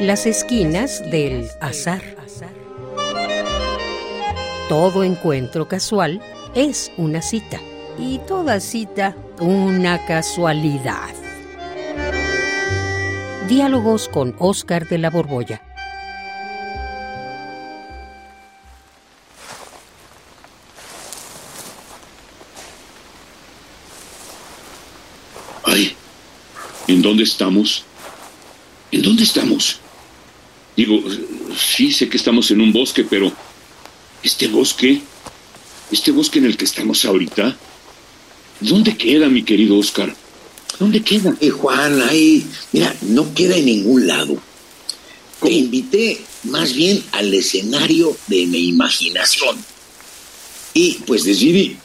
Las esquinas del azar. Todo encuentro casual es una cita y toda cita una casualidad. Diálogos con Oscar de la Borbolla. Ay, ¿en dónde estamos? ¿En dónde estamos? Digo, sí sé que estamos en un bosque, pero este bosque, este bosque en el que estamos ahorita, ¿dónde queda, mi querido Oscar? ¿Dónde queda? Eh, Juan, ahí, mira, no queda en ningún lado. Te invité más bien al escenario de mi imaginación. Y pues decidí,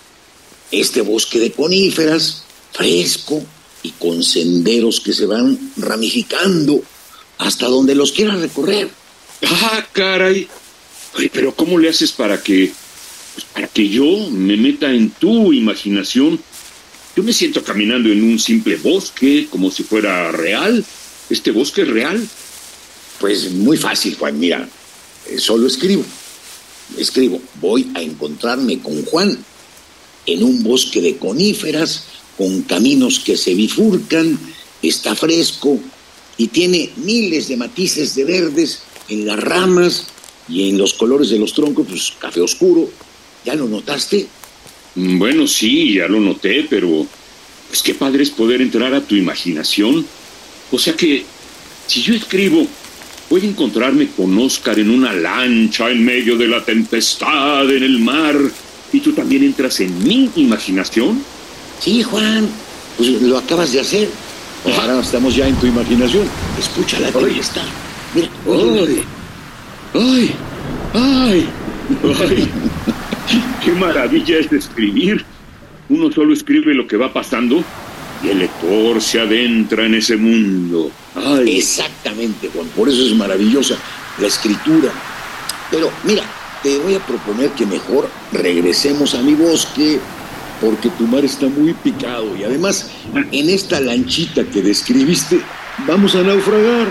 este bosque de coníferas, fresco y con senderos que se van ramificando hasta donde los quieras recorrer. Ah, caray. Ay, pero ¿cómo le haces para que, pues, para que yo me meta en tu imaginación? Yo me siento caminando en un simple bosque, como si fuera real. ¿Este bosque es real? Pues muy fácil, Juan. Mira, eh, solo escribo. Escribo, voy a encontrarme con Juan en un bosque de coníferas, con caminos que se bifurcan, está fresco y tiene miles de matices de verdes en las ramas y en los colores de los troncos, pues café oscuro. ¿Ya lo notaste? Mm, Bueno, sí, ya lo noté, pero pues qué padre es poder entrar a tu imaginación. O sea que, si yo escribo, voy a encontrarme con Oscar en una lancha en medio de la tempestad en el mar, y tú también entras en mi imaginación. Sí, Juan, pues lo acabas de hacer. Ahora estamos ya en tu imaginación. Escucha la tempestad. Mira, oye, ¡Ay! ¡Ay! ¡Ay! ¡Qué maravilla es escribir! Uno solo escribe lo que va pasando y el lector se adentra en ese mundo. ¡Ay! Exactamente, Juan. Por eso es maravillosa la escritura. Pero mira, te voy a proponer que mejor regresemos a mi bosque porque tu mar está muy picado y además en esta lanchita que describiste vamos a naufragar.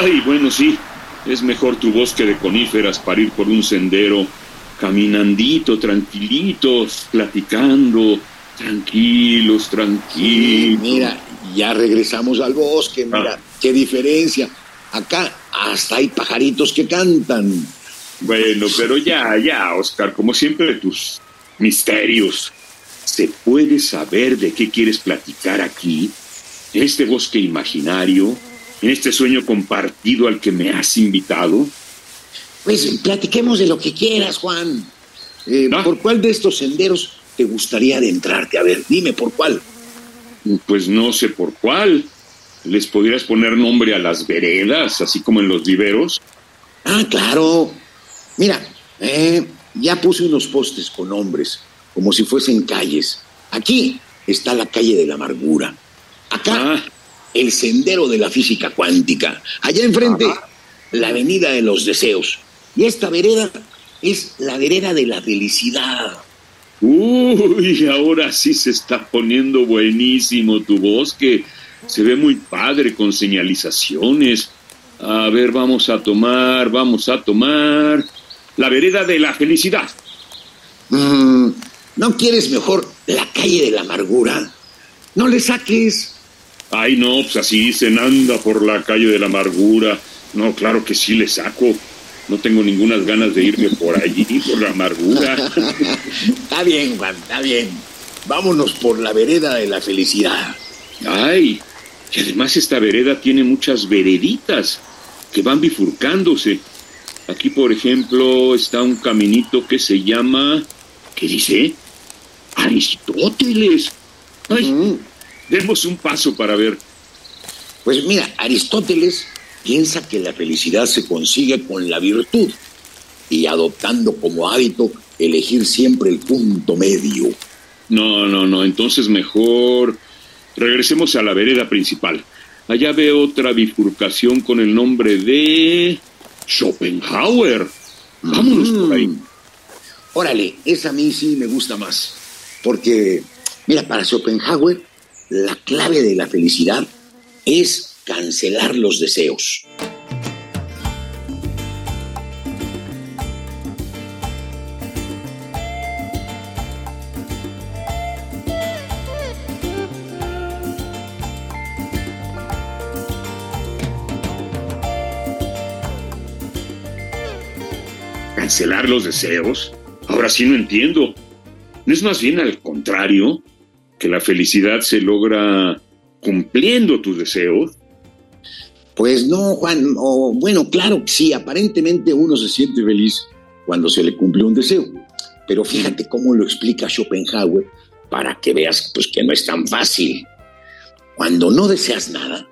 ¡Ay! Bueno, sí. Es mejor tu bosque de coníferas para ir por un sendero caminandito, tranquilitos, platicando, tranquilos, tranquilos. Mira, ya regresamos al bosque, mira, qué diferencia. Acá hasta hay pajaritos que cantan. Bueno, pero ya, ya, Oscar, como siempre, tus misterios. ¿Se puede saber de qué quieres platicar aquí? ¿En este bosque imaginario? ¿En este sueño compartido al que me has invitado? Pues platiquemos de lo que quieras, Juan. Eh, Ah. ¿Por cuál de estos senderos te gustaría adentrarte? A ver, dime por cuál. Pues no sé por cuál. ¿Les podrías poner nombre a las veredas, así como en los viveros? Ah, claro. Mira, eh, ya puse unos postes con nombres, como si fuesen calles. Aquí está la calle de la amargura. Acá, Ah. el sendero de la física cuántica. Allá enfrente, la avenida de los deseos. Y esta vereda es la vereda de la felicidad. Uy, ahora sí se está poniendo buenísimo tu bosque. Se ve muy padre con señalizaciones. A ver, vamos a tomar, vamos a tomar. La vereda de la felicidad. Mm, ¿No quieres mejor la calle de la amargura? No le saques. Ay, no, pues así dicen, anda por la calle de la amargura. No, claro que sí le saco. No tengo ninguna ganas de irme por allí, por la amargura. Está bien, Juan, está bien. Vámonos por la vereda de la felicidad. Ay, y además esta vereda tiene muchas vereditas que van bifurcándose. Aquí, por ejemplo, está un caminito que se llama, ¿qué dice? Aristóteles. Ay, Mm, demos un paso para ver. Pues mira, Aristóteles piensa que la felicidad se consigue con la virtud y adoptando como hábito elegir siempre el punto medio. No, no, no, entonces mejor regresemos a la vereda principal. Allá veo otra bifurcación con el nombre de Schopenhauer. Vámonos por ahí. Mm. Órale, esa a mí sí me gusta más. Porque, mira, para Schopenhauer, la clave de la felicidad es cancelar los deseos. cancelar los deseos? Ahora sí no entiendo. ¿No es más bien al contrario? ¿Que la felicidad se logra cumpliendo tus deseos? Pues no, Juan, o bueno, claro que sí, aparentemente uno se siente feliz cuando se le cumple un deseo. Pero fíjate cómo lo explica Schopenhauer para que veas pues, que no es tan fácil. Cuando no deseas nada,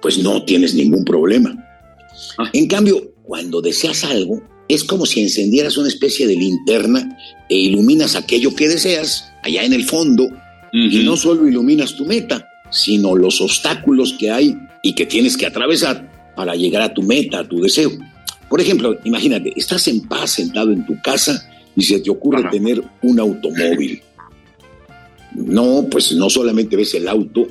pues no tienes ningún problema. Ah. En cambio, cuando deseas algo, es como si encendieras una especie de linterna e iluminas aquello que deseas allá en el fondo y no solo iluminas tu meta, sino los obstáculos que hay y que tienes que atravesar para llegar a tu meta, a tu deseo. Por ejemplo, imagínate, estás en paz sentado en tu casa y se te ocurre tener un automóvil. No, pues no solamente ves el auto,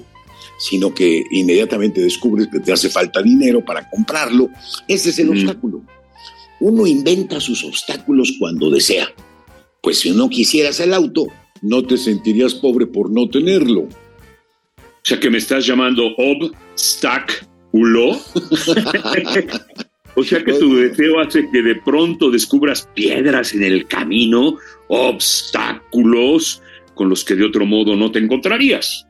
sino que inmediatamente descubres que te hace falta dinero para comprarlo. Ese es el obstáculo. Uno inventa sus obstáculos cuando desea. Pues si no quisieras el auto, no te sentirías pobre por no tenerlo. O sea que me estás llamando obstáculo. o sea que tu deseo hace que de pronto descubras piedras en el camino, obstáculos con los que de otro modo no te encontrarías.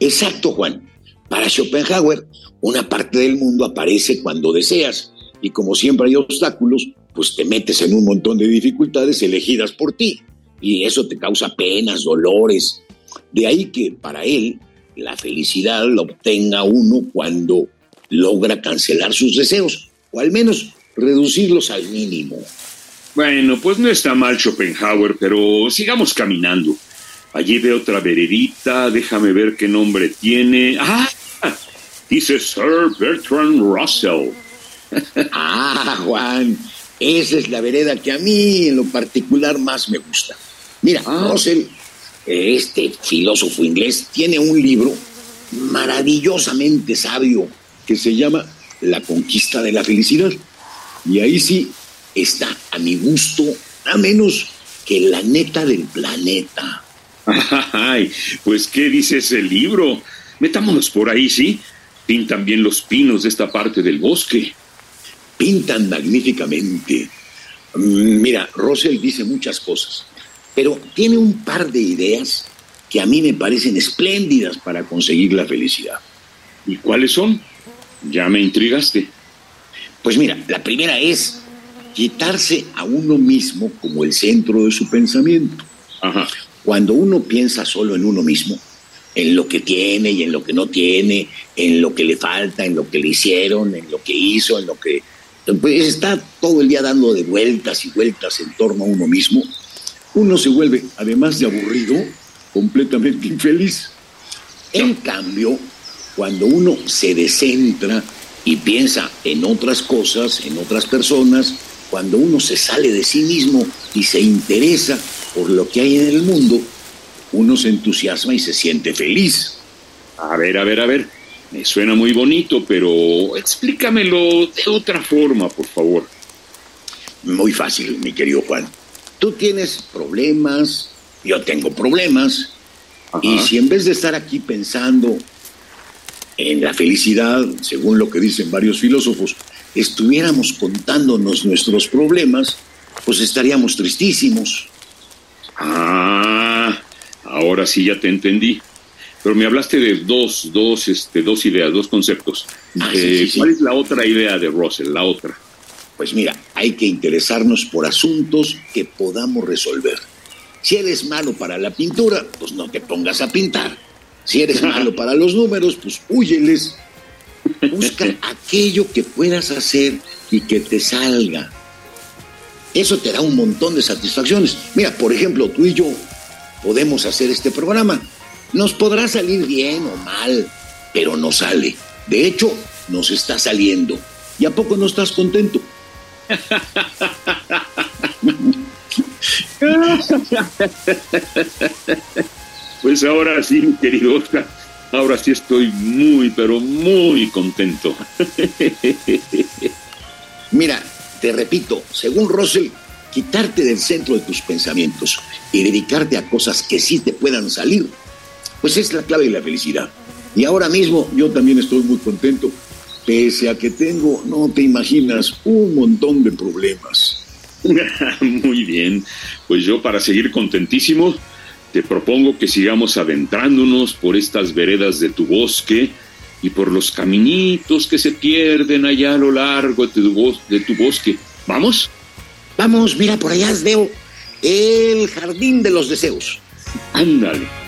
Exacto, Juan. Para Schopenhauer, una parte del mundo aparece cuando deseas y como siempre hay obstáculos, pues te metes en un montón de dificultades elegidas por ti y eso te causa penas, dolores. De ahí que para él la felicidad la obtenga uno cuando logra cancelar sus deseos o al menos reducirlos al mínimo. Bueno, pues no está mal Schopenhauer, pero sigamos caminando. Allí veo otra veredita, déjame ver qué nombre tiene. Ah, dice Sir Bertrand Russell. Ah, Juan, esa es la vereda que a mí en lo particular más me gusta. Mira, ah. Russell, este filósofo inglés, tiene un libro maravillosamente sabio que se llama La conquista de la felicidad. Y ahí sí está, a mi gusto, a menos que la neta del planeta. Ay, pues, ¿qué dice ese libro? Metámonos por ahí, ¿sí? Pintan bien los pinos de esta parte del bosque. Pintan magníficamente. Mm, mira, Russell dice muchas cosas, pero tiene un par de ideas que a mí me parecen espléndidas para conseguir la felicidad. ¿Y cuáles son? Ya me intrigaste. Pues mira, la primera es quitarse a uno mismo como el centro de su pensamiento. Ajá. Cuando uno piensa solo en uno mismo, en lo que tiene y en lo que no tiene, en lo que le falta, en lo que le hicieron, en lo que hizo, en lo que... Pues está todo el día dando de vueltas y vueltas en torno a uno mismo, uno se vuelve, además de aburrido, completamente infeliz. En cambio, cuando uno se descentra y piensa en otras cosas, en otras personas, cuando uno se sale de sí mismo y se interesa por lo que hay en el mundo, uno se entusiasma y se siente feliz. A ver, a ver, a ver. Me suena muy bonito, pero explícamelo de otra forma, por favor. Muy fácil, mi querido Juan. Tú tienes problemas, yo tengo problemas, y si en vez de estar aquí pensando en la felicidad, según lo que dicen varios filósofos, estuviéramos contándonos nuestros problemas, pues estaríamos tristísimos. Ah, ahora sí ya te entendí. Pero me hablaste de dos, dos, este, dos ideas, dos conceptos. Ah, eh, ¿Cuál es la otra idea de Russell, la otra? Pues mira, hay que interesarnos por asuntos que podamos resolver. Si eres malo para la pintura, pues no te pongas a pintar. Si eres malo para los números, pues huyeles. Busca aquello que puedas hacer y que te salga. Eso te da un montón de satisfacciones. Mira, por ejemplo, tú y yo podemos hacer este programa. Nos podrá salir bien o mal, pero no sale. De hecho, nos está saliendo. ¿Y a poco no estás contento? Pues ahora sí, mi querido Oscar, ahora sí estoy muy, pero muy contento. Mira, te repito, según Russell, quitarte del centro de tus pensamientos y dedicarte a cosas que sí te puedan salir, pues es la clave de la felicidad. Y ahora mismo yo también estoy muy contento, pese a que tengo, no te imaginas, un montón de problemas. Muy bien, pues yo para seguir contentísimo, te propongo que sigamos adentrándonos por estas veredas de tu bosque y por los caminitos que se pierden allá a lo largo de tu, de tu bosque. ¿Vamos? Vamos, mira, por allá veo el jardín de los deseos. Ándale.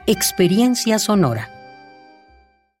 Experiencia Sonora.